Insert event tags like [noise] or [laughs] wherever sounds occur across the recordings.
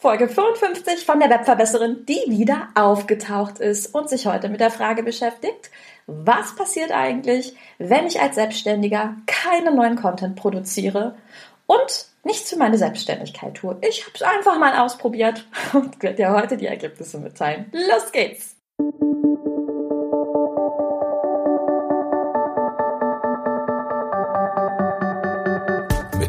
Folge 55 von der Webverbesserin, die wieder aufgetaucht ist und sich heute mit der Frage beschäftigt, was passiert eigentlich, wenn ich als Selbstständiger keinen neuen Content produziere und nichts für meine Selbstständigkeit tue. Ich habe es einfach mal ausprobiert [laughs] und werde dir heute die Ergebnisse mitteilen. Los geht's!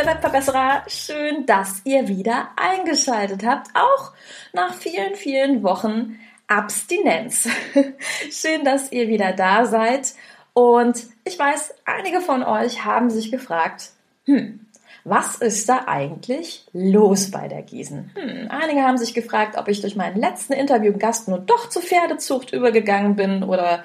Liebe Webverbesserer, schön, dass ihr wieder eingeschaltet habt, auch nach vielen, vielen Wochen Abstinenz. [laughs] schön, dass ihr wieder da seid. Und ich weiß, einige von euch haben sich gefragt, hm, was ist da eigentlich los bei der Gießen? Hm, einige haben sich gefragt, ob ich durch meinen letzten Interviewgast nun doch zur Pferdezucht übergegangen bin oder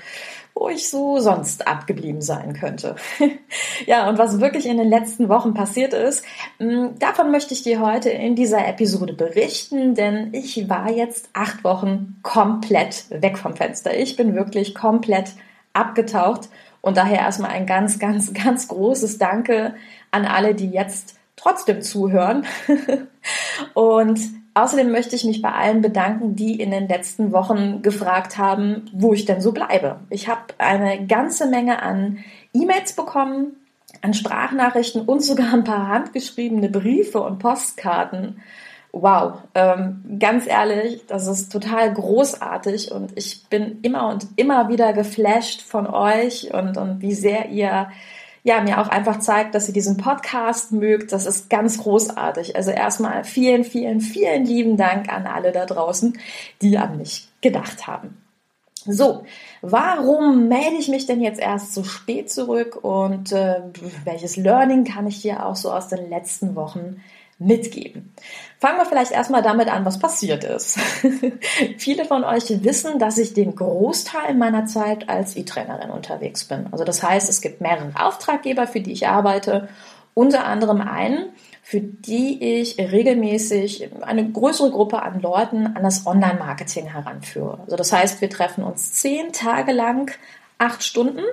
wo ich so sonst abgeblieben sein könnte. [laughs] ja, und was wirklich in den letzten Wochen passiert ist, mm, davon möchte ich dir heute in dieser Episode berichten, denn ich war jetzt acht Wochen komplett weg vom Fenster. Ich bin wirklich komplett abgetaucht und daher erstmal ein ganz, ganz, ganz großes Danke an alle, die jetzt trotzdem zuhören. [laughs] und Außerdem möchte ich mich bei allen bedanken, die in den letzten Wochen gefragt haben, wo ich denn so bleibe. Ich habe eine ganze Menge an E-Mails bekommen, an Sprachnachrichten und sogar ein paar handgeschriebene Briefe und Postkarten. Wow, ähm, ganz ehrlich, das ist total großartig und ich bin immer und immer wieder geflasht von euch und, und wie sehr ihr ja, mir auch einfach zeigt, dass ihr diesen Podcast mögt. Das ist ganz großartig. Also erstmal vielen, vielen, vielen lieben Dank an alle da draußen, die an mich gedacht haben. So, warum melde ich mich denn jetzt erst so spät zurück und äh, welches Learning kann ich dir auch so aus den letzten Wochen mitgeben. Fangen wir vielleicht erstmal damit an, was passiert ist. [laughs] Viele von euch wissen, dass ich den Großteil meiner Zeit als E-Trainerin unterwegs bin. Also das heißt, es gibt mehrere Auftraggeber, für die ich arbeite, unter anderem einen, für die ich regelmäßig eine größere Gruppe an Leuten an das Online-Marketing heranführe. Also das heißt, wir treffen uns zehn Tage lang, acht Stunden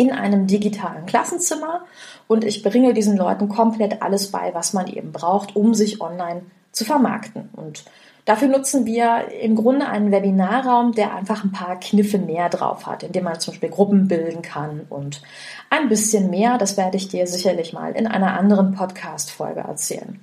in einem digitalen Klassenzimmer und ich bringe diesen Leuten komplett alles bei, was man eben braucht, um sich online zu vermarkten. Und dafür nutzen wir im Grunde einen Webinarraum, der einfach ein paar Kniffe mehr drauf hat, indem man zum Beispiel Gruppen bilden kann und ein bisschen mehr. Das werde ich dir sicherlich mal in einer anderen Podcast-Folge erzählen.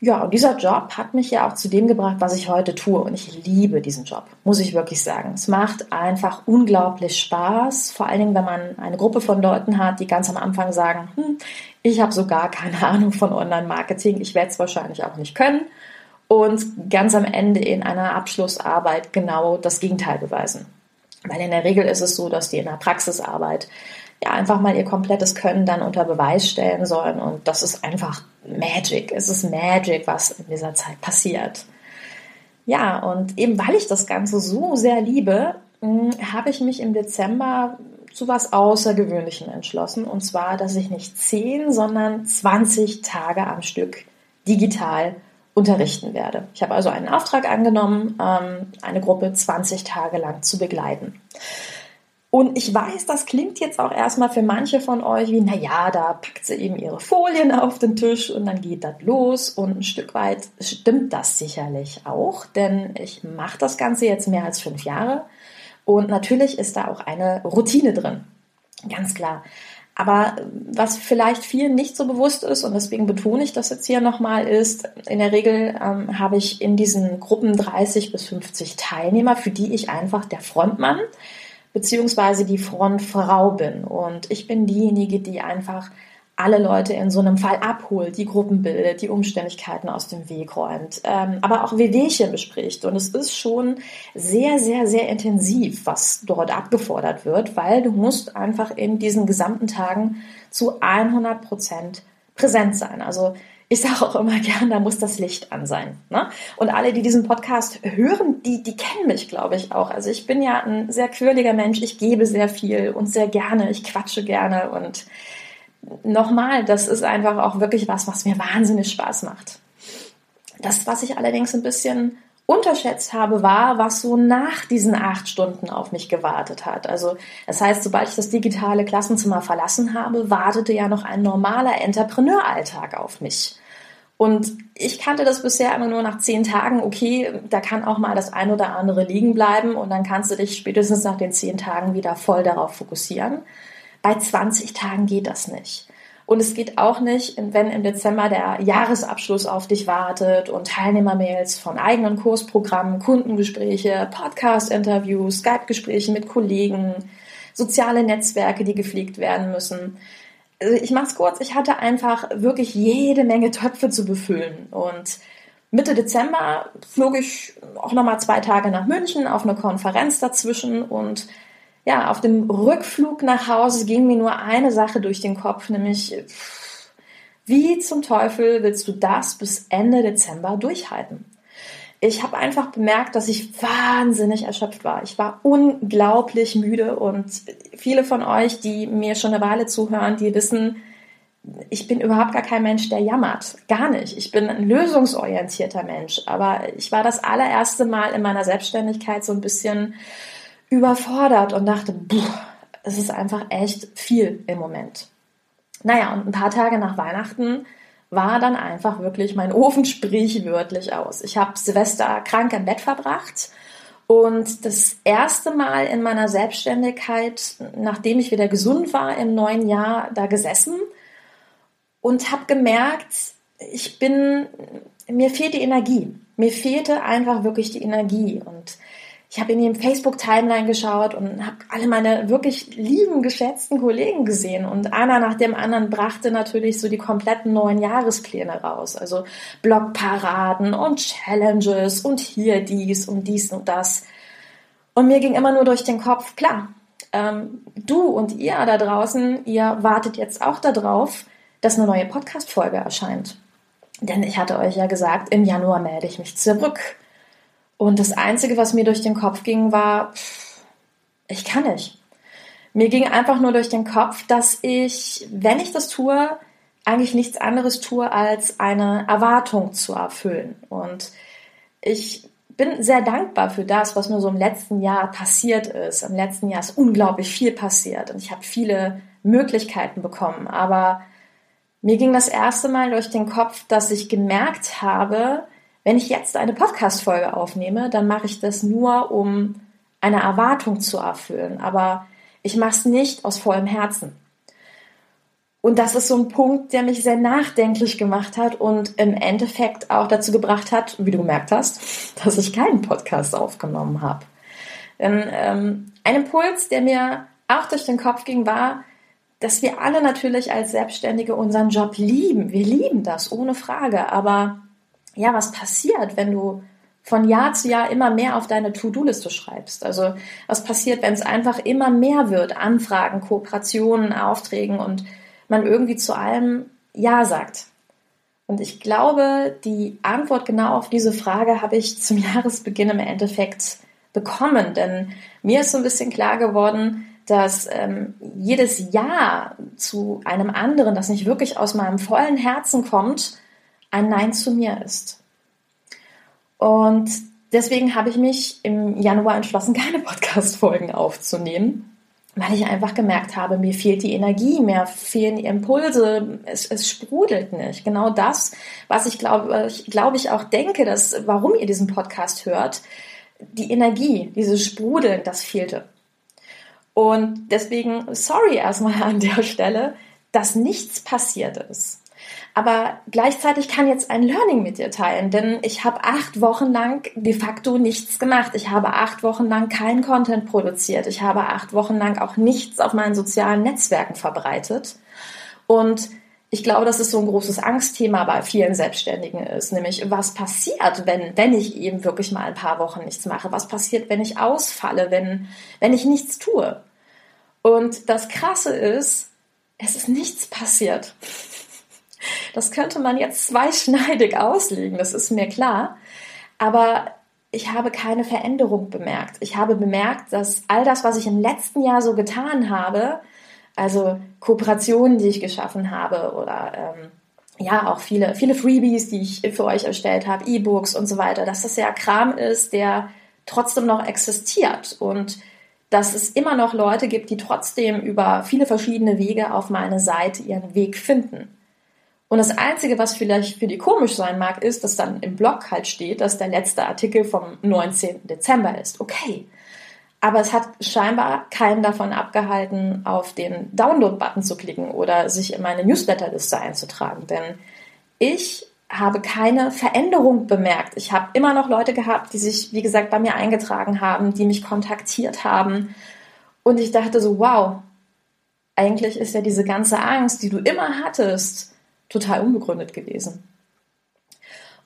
Ja, und dieser Job hat mich ja auch zu dem gebracht, was ich heute tue. Und ich liebe diesen Job, muss ich wirklich sagen. Es macht einfach unglaublich Spaß, vor allen Dingen, wenn man eine Gruppe von Leuten hat, die ganz am Anfang sagen, hm, ich habe so gar keine Ahnung von Online-Marketing, ich werde es wahrscheinlich auch nicht können. Und ganz am Ende in einer Abschlussarbeit genau das Gegenteil beweisen. Weil in der Regel ist es so, dass die in der Praxisarbeit ja einfach mal ihr komplettes Können dann unter Beweis stellen sollen. Und das ist einfach Magic. Es ist Magic, was in dieser Zeit passiert. Ja, und eben weil ich das Ganze so sehr liebe, hm, habe ich mich im Dezember zu was Außergewöhnlichem entschlossen. Und zwar, dass ich nicht 10, sondern 20 Tage am Stück digital unterrichten werde. Ich habe also einen Auftrag angenommen, ähm, eine Gruppe 20 Tage lang zu begleiten. Und ich weiß, das klingt jetzt auch erstmal für manche von euch wie, na ja, da packt sie eben ihre Folien auf den Tisch und dann geht das los. Und ein Stück weit stimmt das sicherlich auch, denn ich mache das Ganze jetzt mehr als fünf Jahre. Und natürlich ist da auch eine Routine drin. Ganz klar. Aber was vielleicht vielen nicht so bewusst ist, und deswegen betone ich das jetzt hier nochmal, ist, in der Regel ähm, habe ich in diesen Gruppen 30 bis 50 Teilnehmer, für die ich einfach der Frontmann beziehungsweise die Frontfrau bin. Und ich bin diejenige, die einfach alle Leute in so einem Fall abholt, die Gruppen bildet, die Umständlichkeiten aus dem Weg räumt, ähm, aber auch Wehwehchen bespricht. Und es ist schon sehr, sehr, sehr intensiv, was dort abgefordert wird, weil du musst einfach in diesen gesamten Tagen zu 100 Prozent präsent sein. Also ich sage auch immer gern, da muss das Licht an sein. Ne? Und alle, die diesen Podcast hören, die, die kennen mich, glaube ich, auch. Also ich bin ja ein sehr quirliger Mensch, ich gebe sehr viel und sehr gerne, ich quatsche gerne und nochmal, das ist einfach auch wirklich was, was mir wahnsinnig Spaß macht. Das, was ich allerdings ein bisschen unterschätzt habe, war, was so nach diesen acht Stunden auf mich gewartet hat. Also das heißt, sobald ich das digitale Klassenzimmer verlassen habe, wartete ja noch ein normaler Entrepreneuralltag auf mich. Und ich kannte das bisher immer nur nach zehn Tagen, okay, da kann auch mal das ein oder andere liegen bleiben und dann kannst du dich spätestens nach den zehn Tagen wieder voll darauf fokussieren. Bei 20 Tagen geht das nicht. Und es geht auch nicht, wenn im Dezember der Jahresabschluss auf dich wartet und Teilnehmermails von eigenen Kursprogrammen, Kundengespräche, Podcast-Interviews, Skype-Gespräche mit Kollegen, soziale Netzwerke, die gepflegt werden müssen. Also ich mach's kurz, ich hatte einfach wirklich jede Menge Töpfe zu befüllen und Mitte Dezember flog ich auch nochmal zwei Tage nach München auf eine Konferenz dazwischen und ja, auf dem Rückflug nach Hause ging mir nur eine Sache durch den Kopf, nämlich wie zum Teufel willst du das bis Ende Dezember durchhalten? Ich habe einfach bemerkt, dass ich wahnsinnig erschöpft war. Ich war unglaublich müde und viele von euch, die mir schon eine Weile zuhören, die wissen, ich bin überhaupt gar kein Mensch, der jammert. Gar nicht. Ich bin ein lösungsorientierter Mensch. Aber ich war das allererste Mal in meiner Selbstständigkeit so ein bisschen überfordert und dachte, es ist einfach echt viel im Moment. Naja, und ein paar Tage nach Weihnachten war dann einfach wirklich mein [laughs] Ofen sprichwörtlich aus. Ich habe Silvester krank im Bett verbracht und das erste Mal in meiner Selbstständigkeit, nachdem ich wieder gesund war im neuen Jahr, da gesessen und habe gemerkt, ich bin, mir fehlt die Energie. Mir fehlte einfach wirklich die Energie und ich habe in die Facebook-Timeline geschaut und habe alle meine wirklich lieben, geschätzten Kollegen gesehen. Und einer nach dem anderen brachte natürlich so die kompletten neuen Jahrespläne raus. Also Blogparaden und Challenges und hier dies und dies und das. Und mir ging immer nur durch den Kopf, klar, ähm, du und ihr da draußen, ihr wartet jetzt auch darauf, dass eine neue Podcast-Folge erscheint. Denn ich hatte euch ja gesagt, im Januar melde ich mich zurück. Und das Einzige, was mir durch den Kopf ging, war, ich kann nicht. Mir ging einfach nur durch den Kopf, dass ich, wenn ich das tue, eigentlich nichts anderes tue, als eine Erwartung zu erfüllen. Und ich bin sehr dankbar für das, was mir so im letzten Jahr passiert ist. Im letzten Jahr ist unglaublich viel passiert und ich habe viele Möglichkeiten bekommen. Aber mir ging das erste Mal durch den Kopf, dass ich gemerkt habe, wenn ich jetzt eine Podcast-Folge aufnehme, dann mache ich das nur, um eine Erwartung zu erfüllen. Aber ich mache es nicht aus vollem Herzen. Und das ist so ein Punkt, der mich sehr nachdenklich gemacht hat und im Endeffekt auch dazu gebracht hat, wie du gemerkt hast, [laughs] dass ich keinen Podcast aufgenommen habe. Denn ähm, ein Impuls, der mir auch durch den Kopf ging, war, dass wir alle natürlich als Selbstständige unseren Job lieben. Wir lieben das, ohne Frage. Aber ja, was passiert, wenn du von Jahr zu Jahr immer mehr auf deine To-Do-Liste schreibst. Also was passiert, wenn es einfach immer mehr wird, Anfragen, Kooperationen, Aufträgen und man irgendwie zu allem Ja sagt. Und ich glaube, die Antwort genau auf diese Frage habe ich zum [laughs] Jahresbeginn im Endeffekt bekommen, denn mir ist so ein bisschen klar geworden, dass ähm, jedes Ja zu einem anderen, das nicht wirklich aus meinem vollen Herzen kommt, ein Nein zu mir ist. Und deswegen habe ich mich im Januar entschlossen, [laughs] keine Podcast-Folgen aufzunehmen, weil ich einfach gemerkt habe, mir fehlt die Energie, mir fehlen die Impulse, es, es sprudelt nicht. Genau das, was ich glaube, ich glaube ich auch denke, dass, warum ihr diesen Podcast hört, die Energie, dieses Sprudeln, das fehlte. Und deswegen, sorry erstmal an der Stelle, dass nichts passiert ist. Aber gleichzeitig kann jetzt ein Learning mit dir teilen, denn ich habe acht Wochen lang de facto nichts gemacht. Ich habe acht Wochen lang keinen Content produziert. Ich habe acht Wochen lang auch nichts auf meinen sozialen Netzwerken verbreitet. Und ich glaube, dass es so ein großes Angstthema bei vielen Selbstständigen ist, nämlich was passiert, wenn, wenn ich eben wirklich mal ein paar Wochen nichts mache? Was passiert, wenn ich ausfalle, wenn, wenn ich nichts tue? Und das Krasse ist, es ist nichts passiert. Das könnte man jetzt zweischneidig [laughs] auslegen, das ist mir klar. Aber ich habe keine Veränderung bemerkt. Ich habe bemerkt, dass all das, was ich im letzten Jahr so getan habe, also Kooperationen, die ich geschaffen habe oder ähm, ja auch viele, viele Freebies, die ich für euch erstellt habe, E-Books und so weiter, dass das ja Kram ist, der trotzdem noch existiert und dass es immer noch Leute gibt, die trotzdem über viele verschiedene Wege auf meine Seite ihren Weg finden. Und das Einzige, was vielleicht für die komisch sein mag, ist, dass dann im Blog halt steht, dass der letzte Artikel vom 19. Dezember ist. Okay. Aber es hat scheinbar keinen davon abgehalten, auf den Download-Button zu klicken oder sich in meine Newsletterliste einzutragen. Denn ich habe keine Veränderung bemerkt. Ich habe immer noch Leute gehabt, die sich, wie gesagt, bei mir eingetragen haben, die mich kontaktiert haben. Und ich dachte so, wow, eigentlich ist ja diese ganze Angst, die du immer hattest, total unbegründet gewesen.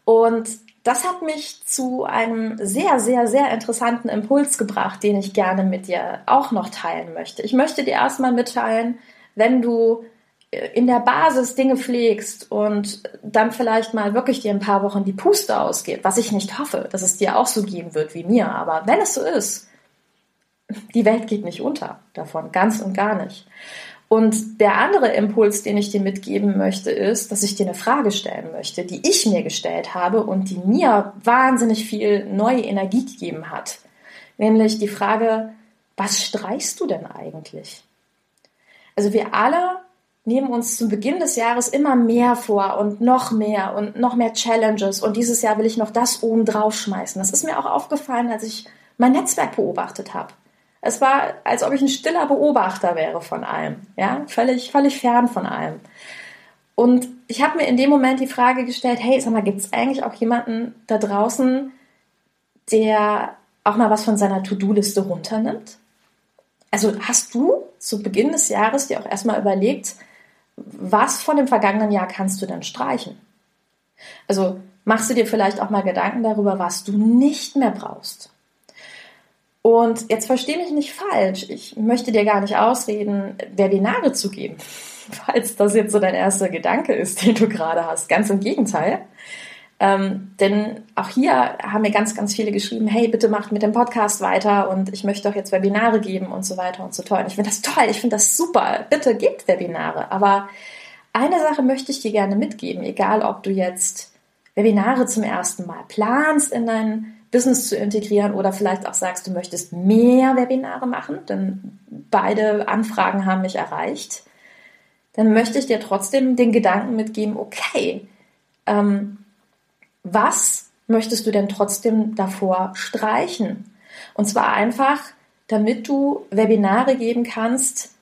Und das hat mich zu einem sehr, sehr, sehr interessanten Impuls gebracht, den ich gerne mit dir auch noch teilen möchte. Ich möchte dir erstmal mitteilen, wenn du äh, in der Basis Dinge pflegst und dann vielleicht mal wirklich dir ein paar Wochen die Puste ausgeht, was ich nicht hoffe, dass es dir auch so geben wird wie mir, aber wenn es so ist, die Welt geht nicht unter davon, ganz und gar nicht. Und der andere Impuls, den ich dir mitgeben möchte, ist, dass ich dir eine Frage stellen möchte, die ich mir gestellt habe und die mir wahnsinnig viel neue Energie gegeben hat. Nämlich die Frage, was streichst du denn eigentlich? Also wir alle nehmen uns zum Beginn des Jahres immer mehr vor und noch mehr und noch mehr Challenges und dieses Jahr will ich noch das oben drauf schmeißen. Das ist mir auch aufgefallen, als ich mein Netzwerk beobachtet habe. Es war, als ob ich ein stiller Beobachter wäre von allem, ja, völlig, völlig fern von allem. Und ich habe mir in dem Moment die Frage gestellt, hey, sag mal, gibt es eigentlich auch jemanden da draußen, der auch mal was von seiner To-Do-Liste runternimmt? Also hast du zu Beginn des Jahres dir auch erstmal überlegt, was von dem vergangenen Jahr kannst du denn streichen? Also machst du dir vielleicht auch mal Gedanken darüber, was du nicht mehr brauchst? Und jetzt verstehe mich nicht falsch. Ich möchte dir gar nicht ausreden, Webinare zu geben, [laughs] falls das jetzt so dein erster Gedanke ist, den du gerade hast. Ganz im Gegenteil. Ähm, denn auch hier haben mir ganz, ganz viele geschrieben, hey, bitte macht mit dem Podcast weiter und ich möchte auch jetzt Webinare geben und so weiter und so toll. Und ich finde das toll, ich finde das super. Bitte gebt Webinare. Aber eine Sache möchte ich dir gerne mitgeben, egal ob du jetzt Webinare zum ersten Mal planst in dein Business zu integrieren oder vielleicht auch sagst, du möchtest mehr Webinare machen, denn beide Anfragen haben mich erreicht, dann möchte ich dir trotzdem den Gedanken mitgeben, okay, ähm, was möchtest du denn trotzdem davor streichen? Und zwar einfach, damit du Webinare geben kannst,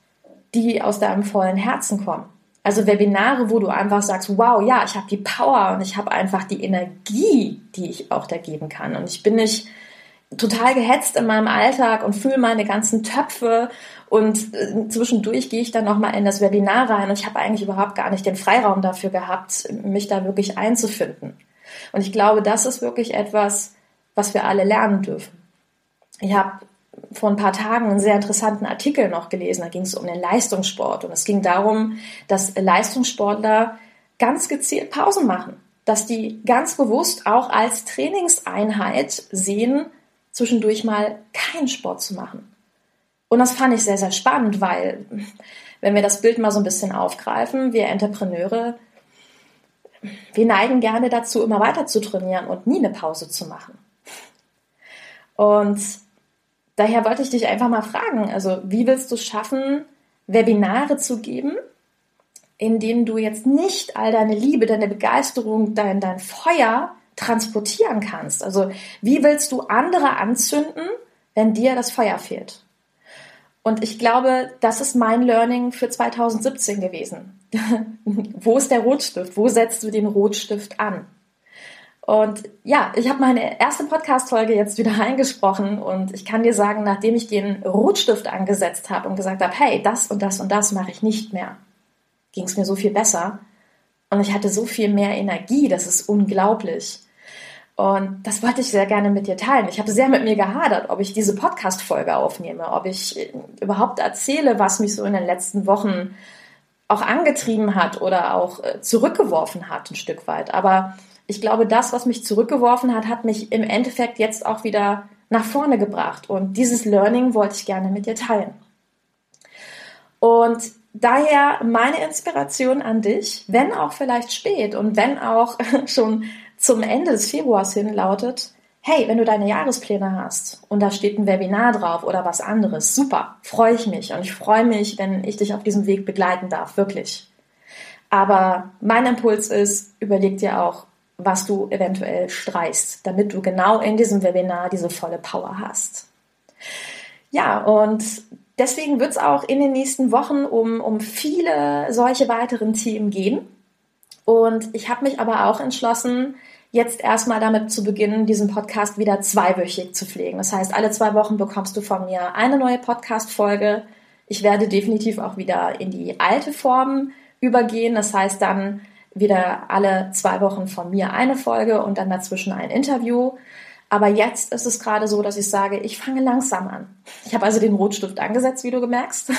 die aus deinem vollen Herzen kommen. Also Webinare, wo du einfach sagst, wow, ja, ich habe die Power und ich habe einfach die Energie, die ich auch da geben kann. Und ich bin nicht total gehetzt in meinem Alltag und fühle meine ganzen Töpfe und äh, zwischendurch gehe ich dann nochmal in das Webinar rein und ich habe eigentlich überhaupt gar nicht den Freiraum dafür gehabt, mich da wirklich einzufinden. Und ich glaube, das ist wirklich etwas, was wir alle lernen dürfen. Ich habe vor ein paar Tagen einen sehr interessanten Artikel noch gelesen. Da ging es um den Leistungssport. Und es ging darum, dass Leistungssportler ganz gezielt Pausen machen. Dass die ganz bewusst auch als Trainingseinheit sehen, zwischendurch mal keinen Sport zu machen. Und das fand ich sehr, sehr spannend, weil, wenn wir das Bild mal so ein bisschen aufgreifen, wir Entrepreneure, wir neigen gerne dazu, immer weiter zu trainieren und nie eine Pause zu machen. Und Daher wollte ich dich einfach mal fragen, also wie willst du es schaffen, Webinare zu geben, in denen du jetzt nicht all deine Liebe, deine Begeisterung, dein, dein Feuer transportieren kannst? Also wie willst du andere anzünden, wenn dir das Feuer fehlt? Und ich glaube, das ist mein Learning für 2017 gewesen. [laughs] Wo ist der Rotstift? Wo setzt du den Rotstift an? Und ja, ich habe meine erste Podcast-Folge jetzt wieder eingesprochen und ich kann dir sagen, nachdem ich den Rotstift angesetzt habe und gesagt habe, hey, das und das und das mache ich nicht mehr, ging es mir so viel besser und ich hatte so viel mehr Energie, das ist unglaublich. Und das wollte ich sehr gerne mit dir teilen. Ich habe sehr mit mir gehadert, ob ich diese Podcast-Folge aufnehme, ob ich überhaupt erzähle, was mich so in den letzten Wochen auch angetrieben hat oder auch äh, zurückgeworfen hat ein Stück weit. Aber ich glaube, das, was mich zurückgeworfen hat, hat mich im Endeffekt jetzt auch wieder nach vorne gebracht. Und dieses Learning wollte ich gerne mit dir teilen. Und daher meine Inspiration an dich, wenn auch vielleicht spät und wenn auch [laughs] schon zum Ende des Februars hin lautet, hey, wenn du deine Jahrespläne hast und da steht ein Webinar drauf oder was anderes, super, freue ich mich und ich freue mich, wenn ich dich auf diesem Weg begleiten darf, wirklich. Aber mein Impuls ist, überleg dir auch, was du eventuell streichst, damit du genau in diesem Webinar diese volle Power hast. Ja, und deswegen wird es auch in den nächsten Wochen um, um viele solche weiteren Themen gehen. Und ich habe mich aber auch entschlossen, jetzt erstmal damit zu beginnen, diesen Podcast wieder zweiwöchig zu pflegen. Das heißt, alle zwei Wochen bekommst du von mir eine neue Podcast-Folge. Ich werde definitiv auch wieder in die alte Form übergehen. Das heißt dann wieder alle zwei Wochen von mir eine Folge und dann dazwischen ein Interview. Aber jetzt ist es gerade so, dass ich sage, ich fange langsam an. Ich habe also den Rotstift angesetzt, wie du gemerkst.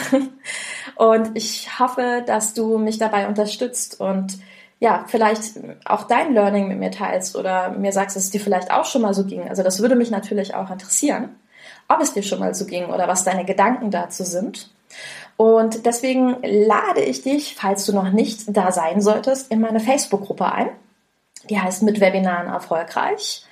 [laughs] Und ich hoffe, dass du mich dabei unterstützt und ja, vielleicht auch dein Learning mit mir teilst oder mir sagst, dass es dir vielleicht auch schon mal so ging. Also das würde mich natürlich auch interessieren, ob es dir schon mal so ging oder was deine Gedanken dazu sind. Und deswegen lade ich dich, falls du noch nicht da sein solltest, in meine Facebook-Gruppe ein. Die heißt mit Webinaren erfolgreich.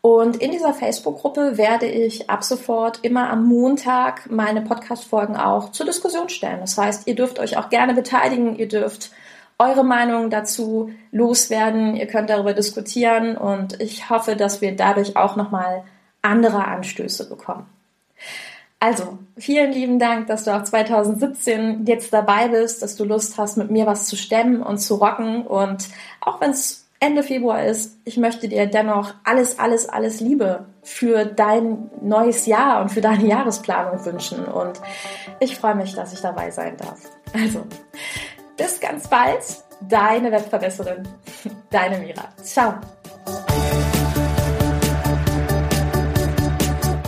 Und in dieser Facebook-Gruppe werde ich ab sofort immer am Montag meine Podcast-Folgen auch zur Diskussion stellen. Das heißt, ihr dürft euch auch gerne beteiligen, ihr dürft eure Meinung dazu loswerden. Ihr könnt darüber diskutieren und ich hoffe, dass wir dadurch auch nochmal andere Anstöße bekommen. Also, vielen lieben Dank, dass du auch 2017 jetzt dabei bist, dass du Lust hast, mit mir was zu stemmen und zu rocken. Und auch wenn es Ende Februar ist, ich möchte dir dennoch alles, alles, alles Liebe für dein neues Jahr und für deine Jahresplanung wünschen. Und ich freue mich, dass ich dabei sein darf. Also, bis ganz bald, deine Webverbesserin, [laughs] deine Mira. Ciao.